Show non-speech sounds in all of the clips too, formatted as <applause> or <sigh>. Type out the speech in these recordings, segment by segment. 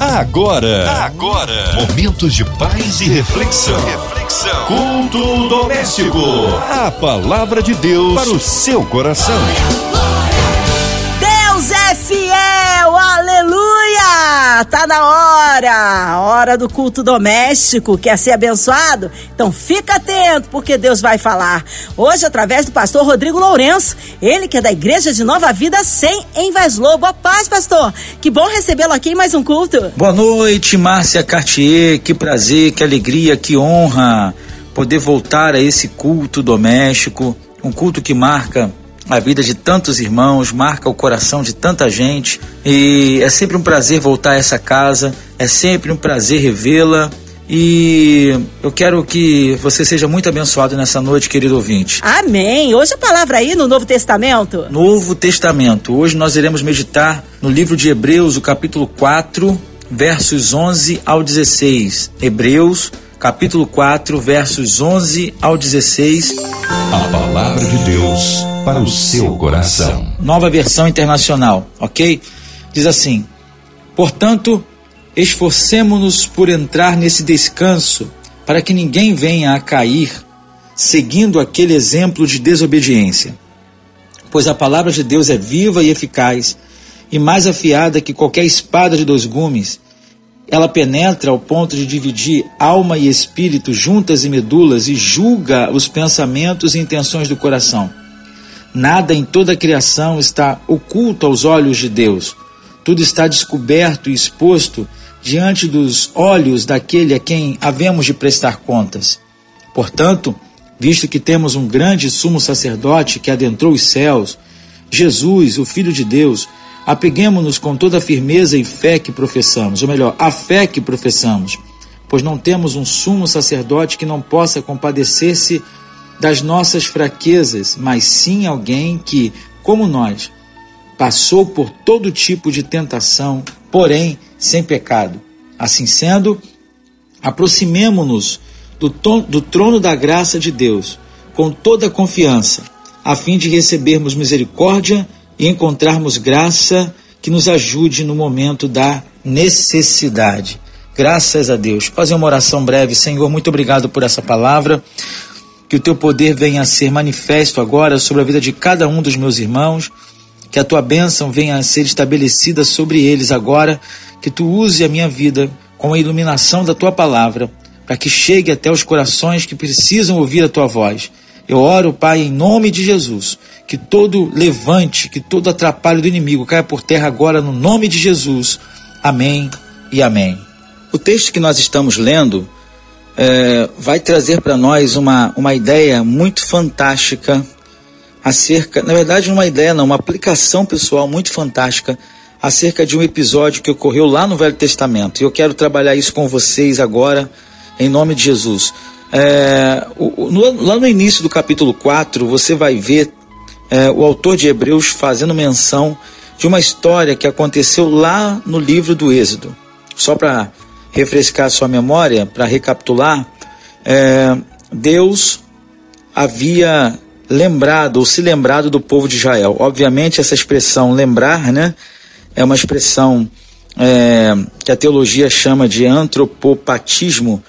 Agora, agora, momentos de paz e reflexão. reflexão. Culto doméstico. A palavra de Deus para o seu coração. Deus é fiel, aleluia! Tá na hora, hora do culto doméstico. Quer ser abençoado? Então fica atento, porque Deus vai falar. Hoje, através do pastor Rodrigo Lourenço, ele que é da Igreja de Nova Vida 100 em Vaz Lobo. A paz, pastor. Que bom recebê-lo aqui em mais um culto. Boa noite, Márcia Cartier. Que prazer, que alegria, que honra poder voltar a esse culto doméstico, um culto que marca a vida de tantos irmãos, marca o coração de tanta gente. E é sempre um prazer voltar a essa casa, é sempre um prazer revê-la. E eu quero que você seja muito abençoado nessa noite, querido ouvinte. Amém. Hoje a palavra aí no Novo Testamento. Novo Testamento. Hoje nós iremos meditar no livro de Hebreus, o capítulo 4, versos 11 ao 16. Hebreus, capítulo 4, versos 11 ao 16. A palavra de Deus para o seu coração. Nova versão internacional, ok? Diz assim: Portanto, esforcemo-nos por entrar nesse descanso, para que ninguém venha a cair, seguindo aquele exemplo de desobediência. Pois a palavra de Deus é viva e eficaz, e mais afiada que qualquer espada de dois gumes. Ela penetra ao ponto de dividir alma e espírito, juntas e medulas, e julga os pensamentos e intenções do coração. Nada em toda a criação está oculto aos olhos de Deus. Tudo está descoberto e exposto diante dos olhos daquele a quem havemos de prestar contas. Portanto, visto que temos um grande sumo sacerdote que adentrou os céus, Jesus, o Filho de Deus, apeguemos-nos com toda a firmeza e fé que professamos, ou melhor, a fé que professamos, pois não temos um sumo sacerdote que não possa compadecer-se das nossas fraquezas, mas sim alguém que, como nós, passou por todo tipo de tentação, porém sem pecado. Assim sendo, aproximemo-nos do, do trono da graça de Deus com toda a confiança, a fim de recebermos misericórdia e encontrarmos graça que nos ajude no momento da necessidade. Graças a Deus. Fazer uma oração breve, Senhor, muito obrigado por essa palavra que o teu poder venha a ser manifesto agora sobre a vida de cada um dos meus irmãos, que a tua bênção venha a ser estabelecida sobre eles agora, que tu use a minha vida com a iluminação da tua palavra, para que chegue até os corações que precisam ouvir a tua voz. Eu oro, Pai, em nome de Jesus, que todo levante, que todo atrapalho do inimigo caia por terra agora, no nome de Jesus. Amém e amém. O texto que nós estamos lendo é, vai trazer para nós uma, uma ideia muito fantástica acerca, na verdade, uma ideia não, uma aplicação pessoal muito fantástica acerca de um episódio que ocorreu lá no Velho Testamento. E eu quero trabalhar isso com vocês agora, em nome de Jesus. É, o, no, lá no início do capítulo 4, você vai ver é, o autor de Hebreus fazendo menção de uma história que aconteceu lá no livro do Êxodo. Só para refrescar sua memória, para recapitular, é, Deus havia lembrado ou se lembrado do povo de Israel. Obviamente, essa expressão lembrar, né, é uma expressão é, que a teologia chama de antropopatismo,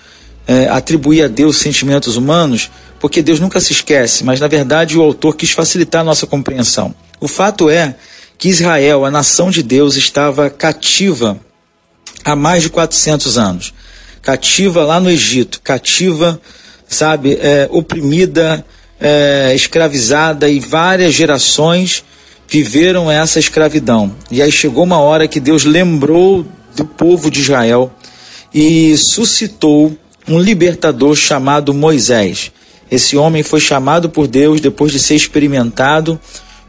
é, atribuir a Deus sentimentos humanos, porque Deus nunca se esquece, mas na verdade o autor quis facilitar a nossa compreensão. O fato é que Israel, a nação de Deus, estava cativa há mais de 400 anos. Cativa lá no Egito, cativa, sabe, é, oprimida, é, escravizada e várias gerações viveram essa escravidão. E aí chegou uma hora que Deus lembrou do povo de Israel e suscitou um libertador chamado Moisés. Esse homem foi chamado por Deus depois de ser experimentado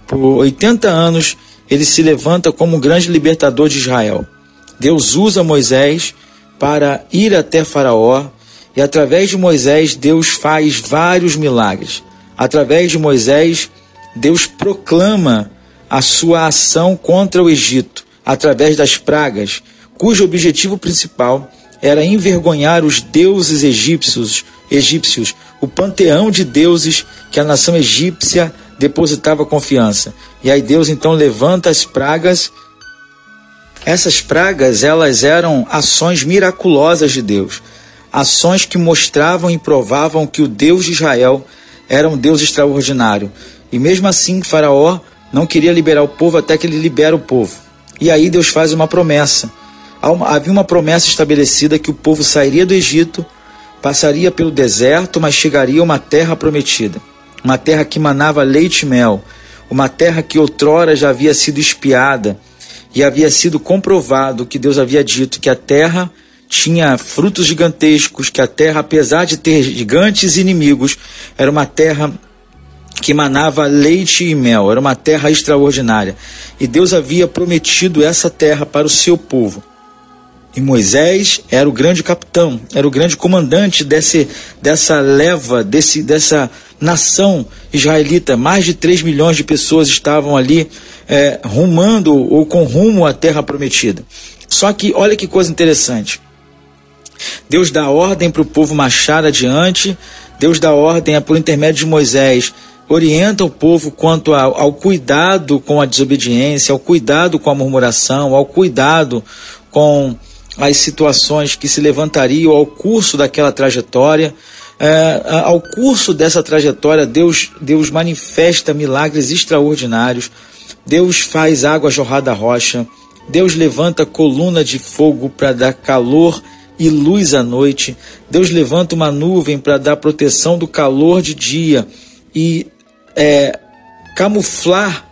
por 80 anos. Ele se levanta como um grande libertador de Israel. Deus usa Moisés para ir até Faraó e através de Moisés Deus faz vários milagres. Através de Moisés, Deus proclama a sua ação contra o Egito através das pragas, cujo objetivo principal era envergonhar os deuses egípcios, egípcios, o panteão de deuses que a nação egípcia depositava confiança. E aí Deus então levanta as pragas Essas pragas, elas eram ações miraculosas de Deus, ações que mostravam e provavam que o Deus de Israel era um Deus extraordinário. E mesmo assim, Faraó não queria liberar o povo até que ele libera o povo. E aí Deus faz uma promessa. Havia uma promessa estabelecida que o povo sairia do Egito, passaria pelo deserto, mas chegaria a uma terra prometida. Uma terra que manava leite e mel. Uma terra que outrora já havia sido espiada e havia sido comprovado que Deus havia dito que a terra tinha frutos gigantescos, que a terra, apesar de ter gigantes inimigos, era uma terra que manava leite e mel, era uma terra extraordinária. E Deus havia prometido essa terra para o seu povo. E Moisés era o grande capitão, era o grande comandante desse, dessa leva, desse, dessa nação israelita. Mais de 3 milhões de pessoas estavam ali é, rumando ou com rumo à terra prometida. Só que olha que coisa interessante. Deus dá ordem para o povo marchar adiante, Deus dá ordem é por intermédio de Moisés orienta o povo quanto ao, ao cuidado com a desobediência, ao cuidado com a murmuração, ao cuidado com as situações que se levantariam ao curso daquela trajetória. É, ao curso dessa trajetória, Deus, Deus manifesta milagres extraordinários. Deus faz água jorrar da rocha. Deus levanta coluna de fogo para dar calor e luz à noite. Deus levanta uma nuvem para dar proteção do calor de dia e é, camuflar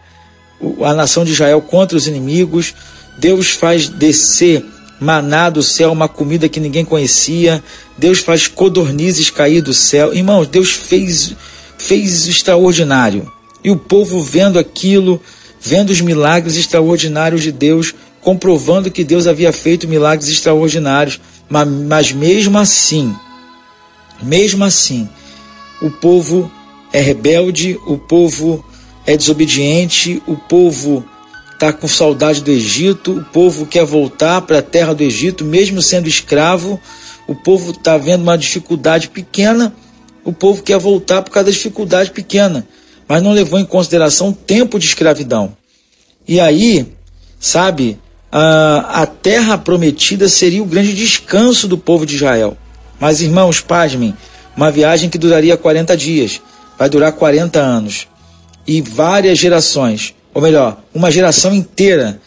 a nação de Israel contra os inimigos. Deus faz descer maná do céu, uma comida que ninguém conhecia. Deus faz codornizes cair do céu. Irmãos, Deus fez, fez extraordinário. E o povo vendo aquilo, vendo os milagres extraordinários de Deus, comprovando que Deus havia feito milagres extraordinários. Mas, mas mesmo assim, mesmo assim, o povo é rebelde, o povo é desobediente, o povo está com saudade do Egito, o povo quer voltar para a terra do Egito, mesmo sendo escravo, o povo está vendo uma dificuldade pequena, o povo quer voltar por causa da dificuldade pequena, mas não levou em consideração o tempo de escravidão. E aí, sabe, a, a terra prometida seria o grande descanso do povo de Israel. Mas, irmãos, pasmem, uma viagem que duraria 40 dias vai durar 40 anos. E várias gerações, ou melhor, uma geração inteira,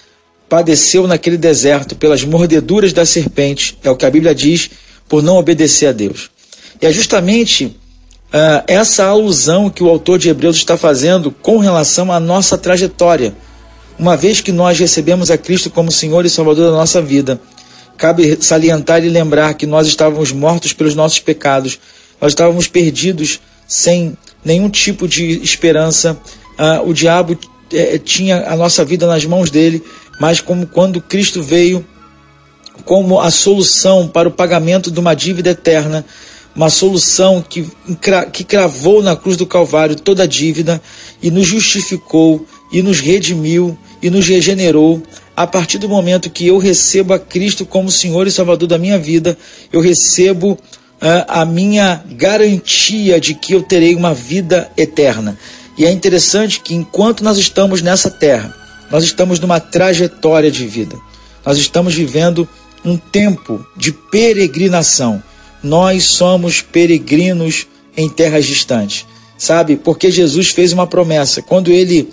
padeceu naquele deserto pelas mordeduras da serpente, é o que a Bíblia diz, por não obedecer a Deus. E é justamente uh, essa alusão que o autor de Hebreus está fazendo com relação à nossa trajetória. Uma vez que nós recebemos a Cristo como Senhor e Salvador da nossa vida, cabe salientar e lembrar que nós estávamos mortos pelos nossos pecados, nós estávamos perdidos sem nenhum tipo de esperança. Ah, o diabo é, tinha a nossa vida nas mãos dele, mas como quando Cristo veio como a solução para o pagamento de uma dívida eterna, uma solução que, que cravou na cruz do Calvário toda a dívida e nos justificou e nos redimiu e nos regenerou. A partir do momento que eu recebo a Cristo como Senhor e Salvador da minha vida, eu recebo a minha garantia de que eu terei uma vida eterna. E é interessante que enquanto nós estamos nessa terra, nós estamos numa trajetória de vida. Nós estamos vivendo um tempo de peregrinação. Nós somos peregrinos em terras distantes, sabe? Porque Jesus fez uma promessa. Quando ele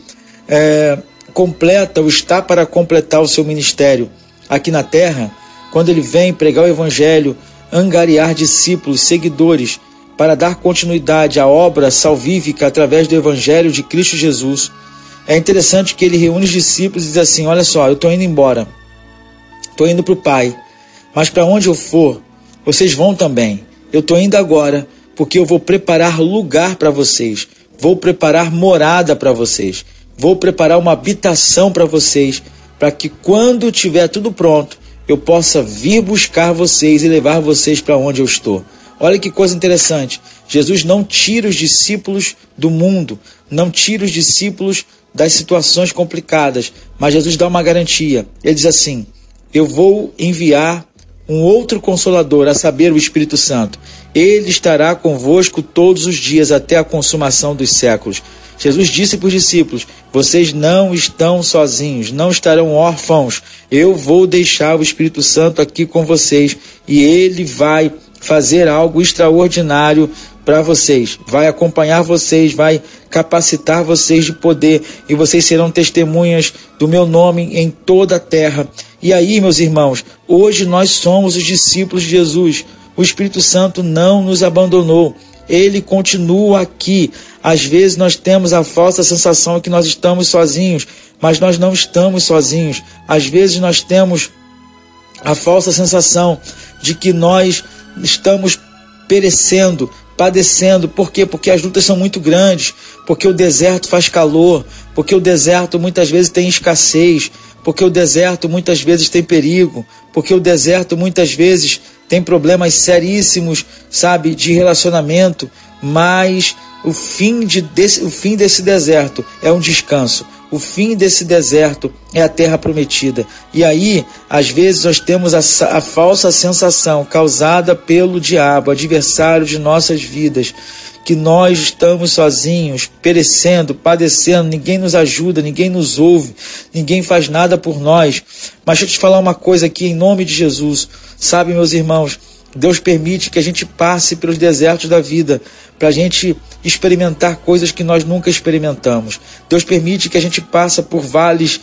é, completa ou está para completar o seu ministério aqui na terra, quando ele vem pregar o evangelho, angariar discípulos, seguidores, para dar continuidade à obra salvífica através do Evangelho de Cristo Jesus. É interessante que ele reúne os discípulos e diz assim: Olha só, eu estou indo embora, estou indo para o Pai, mas para onde eu for, vocês vão também. Eu estou indo agora, porque eu vou preparar lugar para vocês, vou preparar morada para vocês, vou preparar uma habitação para vocês, para que quando tiver tudo pronto, eu possa vir buscar vocês e levar vocês para onde eu estou. Olha que coisa interessante. Jesus não tira os discípulos do mundo, não tira os discípulos das situações complicadas, mas Jesus dá uma garantia. Ele diz assim: Eu vou enviar um outro consolador, a saber, o Espírito Santo. Ele estará convosco todos os dias até a consumação dos séculos. Jesus disse para os discípulos: Vocês não estão sozinhos, não estarão órfãos. Eu vou deixar o Espírito Santo aqui com vocês e ele vai fazer algo extraordinário para vocês, vai acompanhar vocês, vai capacitar vocês de poder e vocês serão testemunhas do meu nome em toda a terra. E aí, meus irmãos, hoje nós somos os discípulos de Jesus. O Espírito Santo não nos abandonou. Ele continua aqui. Às vezes nós temos a falsa sensação que nós estamos sozinhos, mas nós não estamos sozinhos. Às vezes nós temos a falsa sensação de que nós estamos perecendo, padecendo. Por quê? Porque as lutas são muito grandes, porque o deserto faz calor, porque o deserto muitas vezes tem escassez, porque o deserto muitas vezes tem perigo, porque o deserto muitas vezes tem problemas seríssimos, sabe, de relacionamento, mas o fim, de, desse, o fim desse deserto é um descanso. O fim desse deserto é a terra prometida. E aí, às vezes, nós temos a, a falsa sensação causada pelo diabo, adversário de nossas vidas, que nós estamos sozinhos, perecendo, padecendo, ninguém nos ajuda, ninguém nos ouve, ninguém faz nada por nós. Mas deixa eu te falar uma coisa aqui em nome de Jesus. Sabe, meus irmãos, Deus permite que a gente passe pelos desertos da vida para a gente experimentar coisas que nós nunca experimentamos. Deus permite que a gente passe por vales,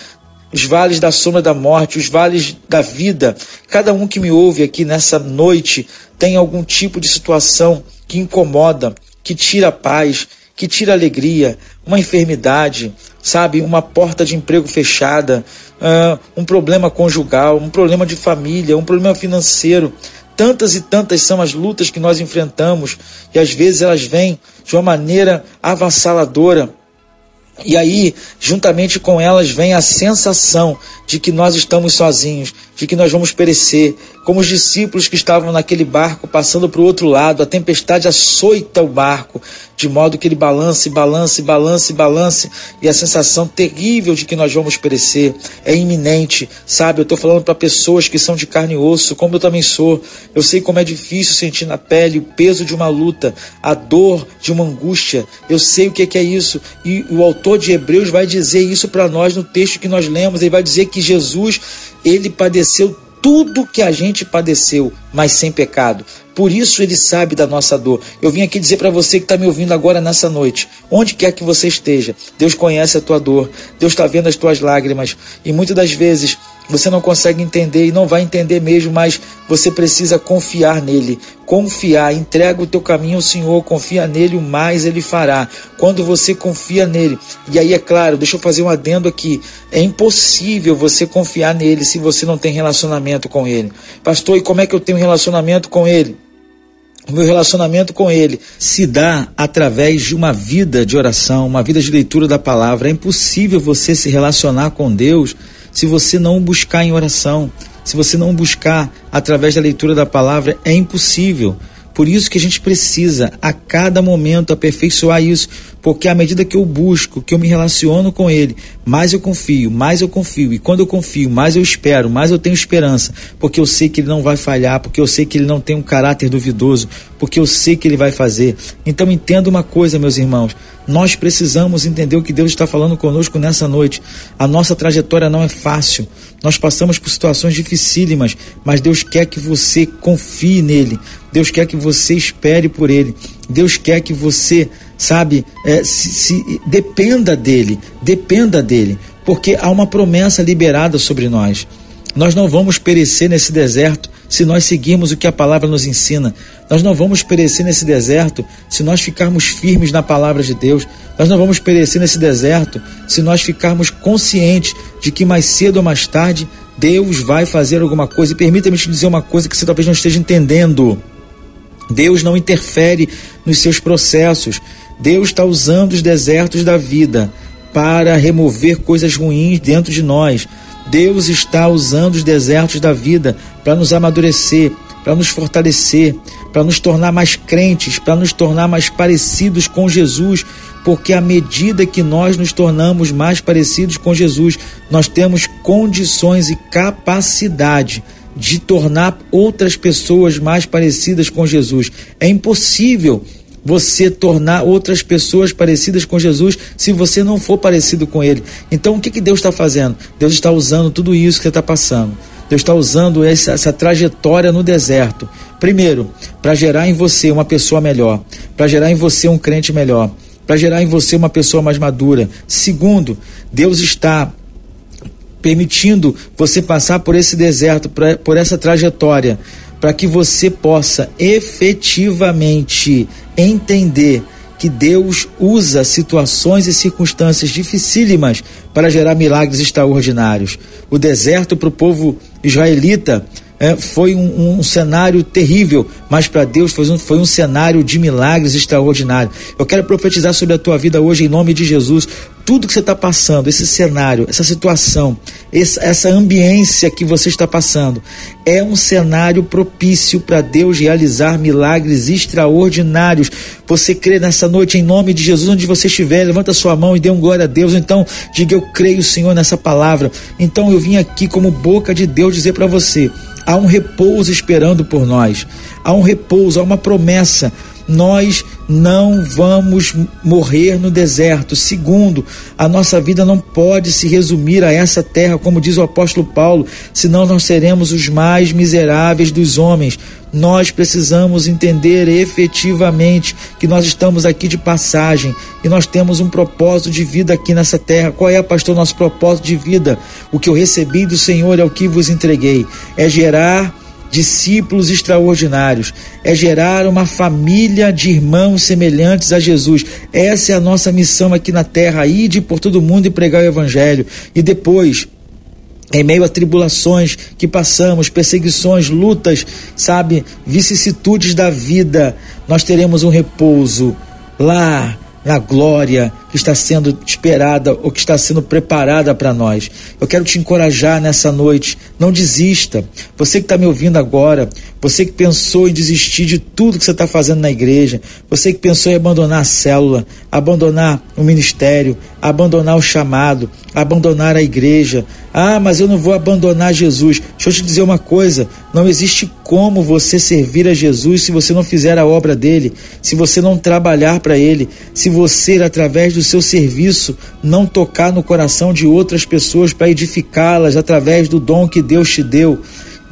os vales da sombra da morte, os vales da vida. Cada um que me ouve aqui nessa noite tem algum tipo de situação que incomoda, que tira paz, que tira alegria, uma enfermidade, sabe, uma porta de emprego fechada, uh, um problema conjugal, um problema de família, um problema financeiro. Tantas e tantas são as lutas que nós enfrentamos e às vezes elas vêm de uma maneira avassaladora. E aí, juntamente com elas, vem a sensação de que nós estamos sozinhos, de que nós vamos perecer, como os discípulos que estavam naquele barco passando para o outro lado, a tempestade açoita o barco, de modo que ele balance, balance, balance, balance, e a sensação terrível de que nós vamos perecer é iminente, sabe? Eu estou falando para pessoas que são de carne e osso, como eu também sou. Eu sei como é difícil sentir na pele o peso de uma luta, a dor de uma angústia. Eu sei o que é isso, e o autor de Hebreus vai dizer isso para nós no texto que nós lemos. Ele vai dizer que Jesus, ele padeceu tudo que a gente padeceu, mas sem pecado. Por isso ele sabe da nossa dor. Eu vim aqui dizer para você que está me ouvindo agora nessa noite, onde quer que você esteja, Deus conhece a tua dor, Deus está vendo as tuas lágrimas e muitas das vezes você não consegue entender e não vai entender mesmo, mas você precisa confiar nele. Confiar, entrega o teu caminho ao Senhor, confia nele, o mais ele fará. Quando você confia nele, e aí é claro, deixa eu fazer um adendo aqui: é impossível você confiar nele se você não tem relacionamento com ele. Pastor, e como é que eu tenho relacionamento com ele? O meu relacionamento com Ele se dá através de uma vida de oração, uma vida de leitura da palavra. É impossível você se relacionar com Deus se você não buscar em oração, se você não buscar através da leitura da palavra, é impossível. Por isso que a gente precisa a cada momento aperfeiçoar isso, porque à medida que eu busco, que eu me relaciono com Ele, mais eu confio, mais eu confio. E quando eu confio, mais eu espero, mais eu tenho esperança, porque eu sei que Ele não vai falhar, porque eu sei que Ele não tem um caráter duvidoso, porque eu sei que Ele vai fazer. Então entenda uma coisa, meus irmãos. Nós precisamos entender o que Deus está falando conosco nessa noite. A nossa trajetória não é fácil. Nós passamos por situações dificílimas, mas Deus quer que você confie nele. Deus quer que você espere por ele. Deus quer que você, sabe, é, se, se, dependa dele. Dependa dele. Porque há uma promessa liberada sobre nós. Nós não vamos perecer nesse deserto se nós seguirmos o que a palavra nos ensina. Nós não vamos perecer nesse deserto se nós ficarmos firmes na palavra de Deus. Nós não vamos perecer nesse deserto se nós ficarmos conscientes de que mais cedo ou mais tarde Deus vai fazer alguma coisa. E permita-me te dizer uma coisa que você talvez não esteja entendendo. Deus não interfere nos seus processos. Deus está usando os desertos da vida para remover coisas ruins dentro de nós. Deus está usando os desertos da vida para nos amadurecer, para nos fortalecer, para nos tornar mais crentes, para nos tornar mais parecidos com Jesus, porque à medida que nós nos tornamos mais parecidos com Jesus, nós temos condições e capacidade de tornar outras pessoas mais parecidas com Jesus. É impossível você tornar outras pessoas parecidas com Jesus se você não for parecido com Ele. Então o que, que Deus está fazendo? Deus está usando tudo isso que você está passando. Deus está usando essa, essa trajetória no deserto. Primeiro, para gerar em você uma pessoa melhor, para gerar em você um crente melhor, para gerar em você uma pessoa mais madura. Segundo, Deus está permitindo você passar por esse deserto, por essa trajetória, para que você possa efetivamente entender que Deus usa situações e circunstâncias dificílimas para gerar milagres extraordinários. O deserto para o povo israelita é, foi um, um, cenário terrível, mas para Deus foi um, foi um cenário de milagres extraordinário. Eu quero profetizar sobre a tua vida hoje em nome de Jesus tudo que você está passando, esse cenário, essa situação, essa, ambiência que você está passando, é um cenário propício para Deus realizar milagres extraordinários. Você crê nessa noite em nome de Jesus, onde você estiver, levanta sua mão e dê um glória a Deus. Então, diga eu creio, Senhor, nessa palavra. Então, eu vim aqui como boca de Deus dizer para você: há um repouso esperando por nós, há um repouso, há uma promessa nós não vamos morrer no deserto. Segundo, a nossa vida não pode se resumir a essa terra, como diz o apóstolo Paulo, senão nós seremos os mais miseráveis dos homens. Nós precisamos entender efetivamente que nós estamos aqui de passagem e nós temos um propósito de vida aqui nessa terra. Qual é, pastor, nosso propósito de vida? O que eu recebi do Senhor é o que vos entreguei: é gerar discípulos extraordinários, é gerar uma família de irmãos semelhantes a Jesus. Essa é a nossa missão aqui na terra, ir por todo mundo e pregar o evangelho. E depois, em meio a tribulações que passamos, perseguições, lutas, sabe, vicissitudes da vida, nós teremos um repouso lá na glória que está sendo esperada ou que está sendo preparada para nós. Eu quero te encorajar nessa noite. Não desista. Você que está me ouvindo agora, você que pensou em desistir de tudo que você está fazendo na igreja, você que pensou em abandonar a célula, abandonar o ministério, abandonar o chamado, abandonar a igreja. Ah, mas eu não vou abandonar Jesus. Deixa eu te dizer uma coisa: não existe como você servir a Jesus se você não fizer a obra dele, se você não trabalhar para ele, se você, através do seu serviço, não tocar no coração de outras pessoas para edificá-las através do dom que Deus te deu.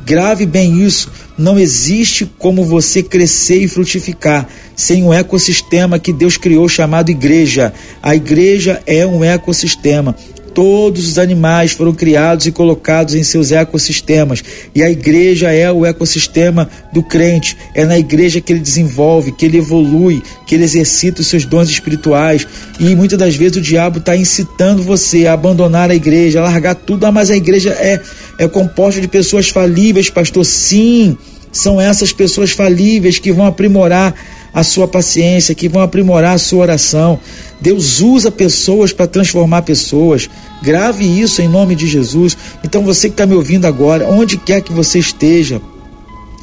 Grave bem isso. Não existe como você crescer e frutificar sem um ecossistema que Deus criou chamado igreja. A igreja é um ecossistema. Todos os animais foram criados e colocados em seus ecossistemas. E a igreja é o ecossistema do crente. É na igreja que ele desenvolve, que ele evolui, que ele exercita os seus dons espirituais. E muitas das vezes o diabo está incitando você a abandonar a igreja, a largar tudo. Ah, mas a igreja é, é composta de pessoas falíveis, pastor. Sim, são essas pessoas falíveis que vão aprimorar a sua paciência, que vão aprimorar a sua oração. Deus usa pessoas para transformar pessoas. Grave isso em nome de Jesus. Então você que está me ouvindo agora, onde quer que você esteja,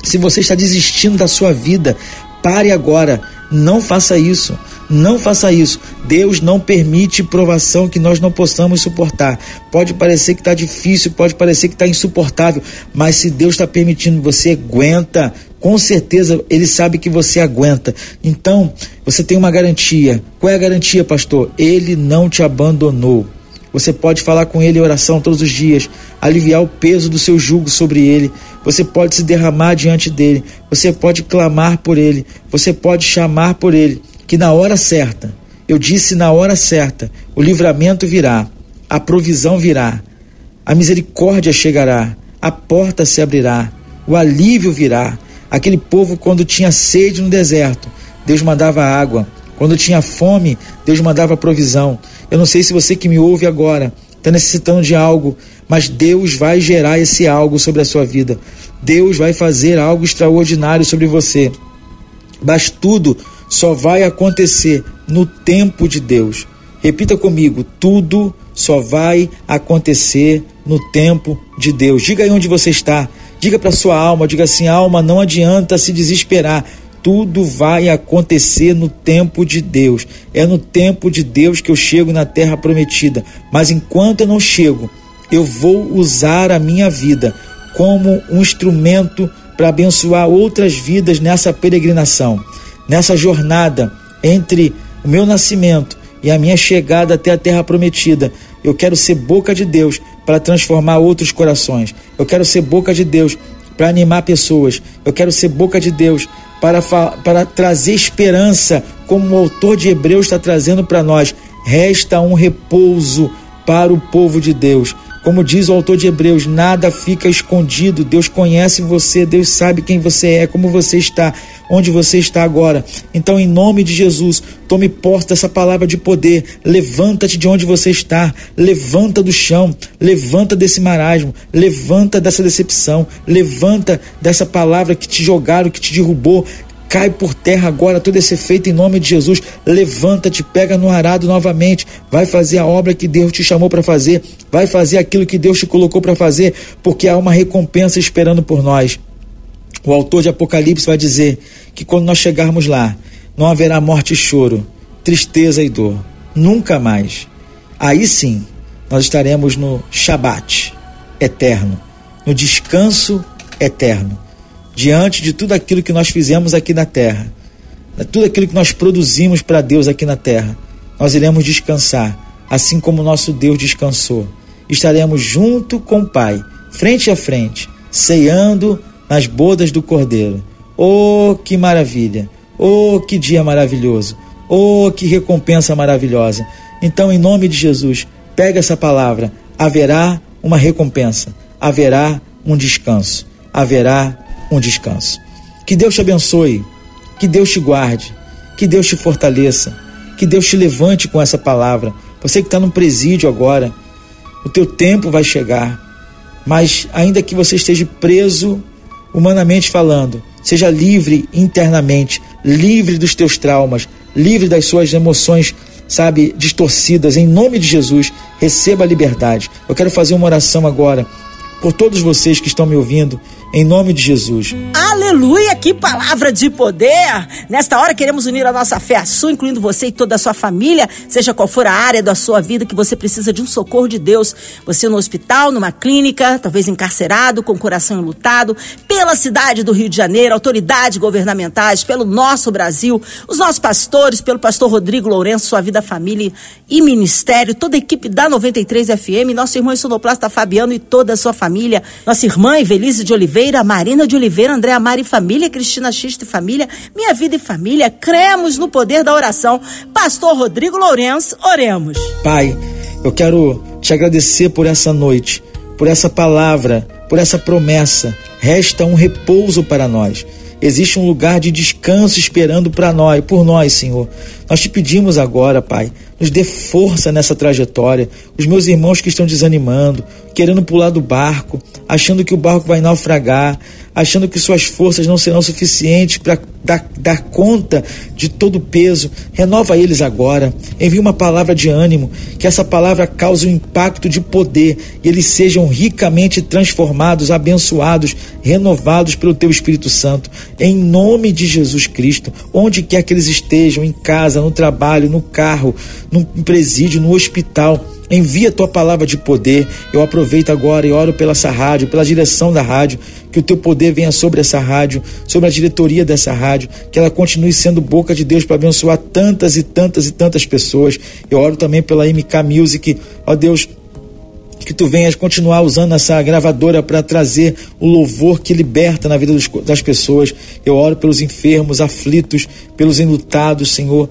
se você está desistindo da sua vida, pare agora. Não faça isso. Não faça isso. Deus não permite provação que nós não possamos suportar. Pode parecer que está difícil, pode parecer que está insuportável, mas se Deus está permitindo, você aguenta. Com certeza Ele sabe que você aguenta. Então, você tem uma garantia. Qual é a garantia, pastor? Ele não te abandonou. Você pode falar com ele em oração todos os dias, aliviar o peso do seu jugo sobre ele. Você pode se derramar diante dele. Você pode clamar por ele. Você pode chamar por ele que na hora certa, eu disse na hora certa, o livramento virá, a provisão virá, a misericórdia chegará, a porta se abrirá, o alívio virá. Aquele povo, quando tinha sede no deserto, Deus mandava água. Quando tinha fome, Deus mandava provisão. Eu não sei se você que me ouve agora está necessitando de algo, mas Deus vai gerar esse algo sobre a sua vida. Deus vai fazer algo extraordinário sobre você. Mas tudo só vai acontecer no tempo de Deus. Repita comigo: tudo só vai acontecer no tempo de Deus. Diga aí onde você está. Diga para sua alma, diga assim: alma, não adianta se desesperar. Tudo vai acontecer no tempo de Deus. É no tempo de Deus que eu chego na terra prometida. Mas enquanto eu não chego, eu vou usar a minha vida como um instrumento para abençoar outras vidas nessa peregrinação nessa jornada entre o meu nascimento e a minha chegada até a terra prometida. Eu quero ser boca de Deus para transformar outros corações. Eu quero ser boca de Deus para animar pessoas. Eu quero ser boca de Deus para, para trazer esperança, como o autor de Hebreus está trazendo para nós. Resta um repouso para o povo de Deus. Como diz o autor de Hebreus, nada fica escondido. Deus conhece você, Deus sabe quem você é, como você está, onde você está agora. Então, em nome de Jesus, tome posse dessa palavra de poder. Levanta-te de onde você está, levanta do chão, levanta desse marasmo, levanta dessa decepção, levanta dessa palavra que te jogaram, que te derrubou, Cai por terra agora todo esse efeito em nome de Jesus. Levanta-te, pega no arado novamente. Vai fazer a obra que Deus te chamou para fazer. Vai fazer aquilo que Deus te colocou para fazer, porque há uma recompensa esperando por nós. O autor de Apocalipse vai dizer que quando nós chegarmos lá, não haverá morte e choro, tristeza e dor. Nunca mais. Aí sim, nós estaremos no Shabat eterno, no descanso eterno diante de tudo aquilo que nós fizemos aqui na terra, tudo aquilo que nós produzimos para Deus aqui na terra, nós iremos descansar, assim como nosso Deus descansou. Estaremos junto com o Pai, frente a frente, ceando nas bodas do Cordeiro. Oh, que maravilha! Oh, que dia maravilhoso! Oh, que recompensa maravilhosa! Então, em nome de Jesus, pega essa palavra: haverá uma recompensa, haverá um descanso, haverá um descanso. Que Deus te abençoe, que Deus te guarde, que Deus te fortaleça, que Deus te levante com essa palavra. Você que está no presídio agora, o teu tempo vai chegar, mas ainda que você esteja preso humanamente falando, seja livre internamente, livre dos teus traumas, livre das suas emoções, sabe, distorcidas. Em nome de Jesus, receba a liberdade. Eu quero fazer uma oração agora por todos vocês que estão me ouvindo em nome de Jesus. Aleluia, que palavra de poder! Nesta hora queremos unir a nossa fé à sua, incluindo você e toda a sua família, seja qual for a área da sua vida que você precisa de um socorro de Deus. Você no hospital, numa clínica, talvez encarcerado, com o coração enlutado, pela cidade do Rio de Janeiro, autoridades governamentais, pelo nosso Brasil, os nossos pastores, pelo pastor Rodrigo Lourenço, sua vida, família e ministério, toda a equipe da 93 FM, nosso irmão sonoplasta Fabiano e toda a sua família, nossa irmã Evelise de Oliveira Marina de Oliveira, André Amari e família, Cristina Xista e família, Minha Vida e Família, cremos no poder da oração. Pastor Rodrigo Lourenço, oremos. Pai, eu quero te agradecer por essa noite, por essa palavra, por essa promessa. Resta um repouso para nós. Existe um lugar de descanso esperando para nós, por nós, Senhor. Nós te pedimos agora, Pai, nos dê força nessa trajetória. Os meus irmãos que estão desanimando, querendo pular do barco, achando que o barco vai naufragar, achando que suas forças não serão suficientes para dar, dar, conta de todo o peso. Renova eles agora. Envia uma palavra de ânimo, que essa palavra cause um impacto de poder e eles sejam ricamente transformados, abençoados, renovados pelo Teu Espírito Santo. Em nome de Jesus Cristo, onde quer que eles estejam, em casa, no trabalho, no carro, no presídio, no hospital Envia a tua palavra de poder. Eu aproveito agora e oro pela essa rádio, pela direção da rádio, que o teu poder venha sobre essa rádio, sobre a diretoria dessa rádio, que ela continue sendo boca de Deus para abençoar tantas e tantas e tantas pessoas. Eu oro também pela MK Music, ó Deus, que tu venhas continuar usando essa gravadora para trazer o louvor que liberta na vida dos, das pessoas. Eu oro pelos enfermos, aflitos, pelos enlutados, Senhor.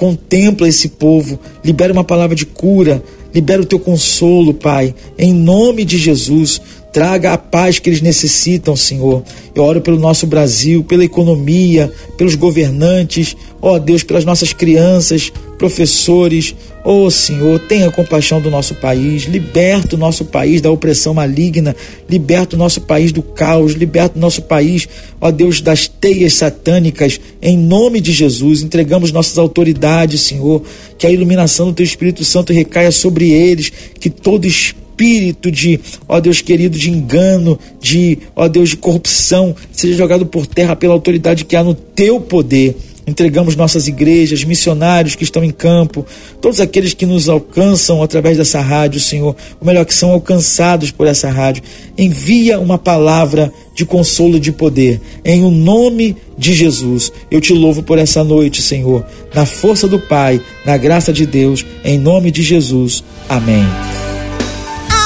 Contempla esse povo, libera uma palavra de cura, Libera o teu consolo, Pai, em nome de Jesus. Traga a paz que eles necessitam, Senhor. Eu oro pelo nosso Brasil, pela economia, pelos governantes, ó Deus, pelas nossas crianças, professores. Ó Senhor, tenha compaixão do nosso país, liberta o nosso país da opressão maligna, liberta o nosso país do caos, liberta o nosso país, ó Deus, das teias satânicas. Em nome de Jesus, entregamos nossas autoridades, Senhor, que a iluminação do Teu Espírito Santo recaia sobre eles, que todo espírito espírito de, ó Deus querido, de engano, de, ó Deus, de corrupção, seja jogado por terra pela autoridade que há no teu poder. entregamos nossas igrejas, missionários que estão em campo, todos aqueles que nos alcançam através dessa rádio, Senhor, ou melhor, que são alcançados por essa rádio. Envia uma palavra de consolo e de poder, em o nome de Jesus. Eu te louvo por essa noite, Senhor, na força do Pai, na graça de Deus, em nome de Jesus. Amém.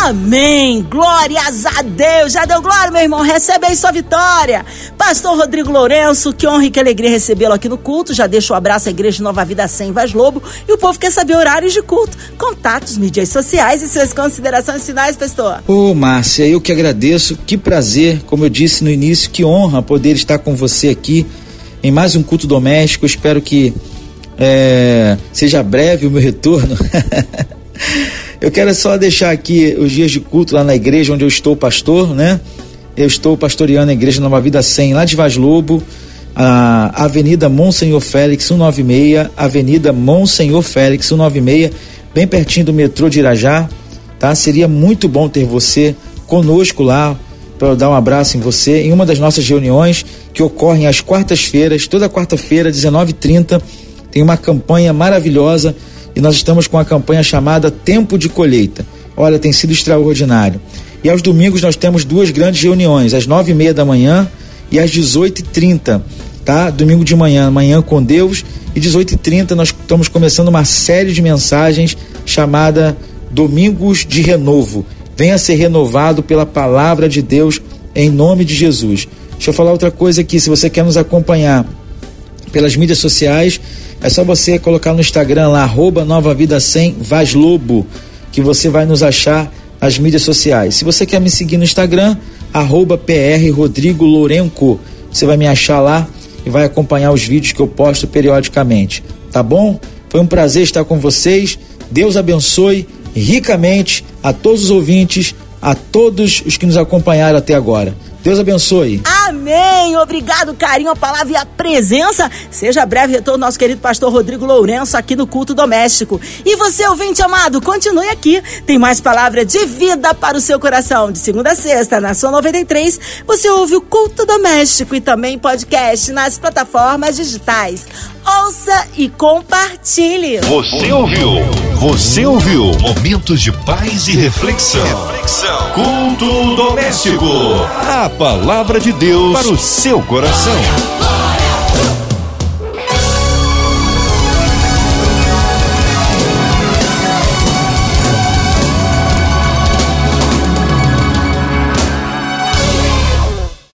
Amém. Glórias a Deus. Já deu glória, meu irmão. Recebe aí sua vitória. Pastor Rodrigo Lourenço, que honra e que alegria recebê-lo aqui no culto. Já deixa o abraço à Igreja Nova Vida Sem Vaz Lobo. E o povo quer saber horários de culto, contatos, mídias sociais e suas considerações finais, pastor. Ô, oh, Márcia, eu que agradeço. Que prazer, como eu disse no início, que honra poder estar com você aqui em mais um culto doméstico. Espero que é, seja breve o meu retorno. <laughs> Eu quero só deixar aqui os dias de culto lá na igreja onde eu estou pastor, né? Eu estou pastoreando a igreja Nova Vida 100, lá de Vaz Lobo, a Avenida Monsenhor Félix 196, Avenida Monsenhor Félix 196, bem pertinho do metrô de Irajá, tá? Seria muito bom ter você conosco lá para dar um abraço em você em uma das nossas reuniões que ocorrem às quartas-feiras, toda quarta-feira, 19h30, tem uma campanha maravilhosa e nós estamos com a campanha chamada Tempo de Colheita. Olha, tem sido extraordinário. E aos domingos nós temos duas grandes reuniões, às nove e meia da manhã e às dezoito e trinta, tá? Domingo de manhã, manhã com Deus e dezoito e trinta nós estamos começando uma série de mensagens chamada Domingos de Renovo. Venha ser renovado pela palavra de Deus em nome de Jesus. Deixa eu falar outra coisa aqui, se você quer nos acompanhar pelas mídias sociais, é só você colocar no Instagram lá, arroba Nova Vida 100 Vaz Lobo, que você vai nos achar nas mídias sociais. Se você quer me seguir no Instagram, arroba PR Rodrigo Lourenco, você vai me achar lá e vai acompanhar os vídeos que eu posto periodicamente. Tá bom? Foi um prazer estar com vocês. Deus abençoe ricamente a todos os ouvintes, a todos os que nos acompanharam até agora. Deus abençoe. Amém. Obrigado, carinho, a palavra e a presença. Seja breve retorno nosso querido pastor Rodrigo Lourenço aqui no culto doméstico. E você, ouvinte amado, continue aqui. Tem mais palavra de vida para o seu coração. De segunda a sexta, na sua 93, você ouve o culto doméstico e também podcast nas plataformas digitais. Ouça e compartilhe. Você ouviu? Você ouviu? Momentos de paz e reflexão. reflexão. Culto doméstico. A palavra de Deus para o seu coração.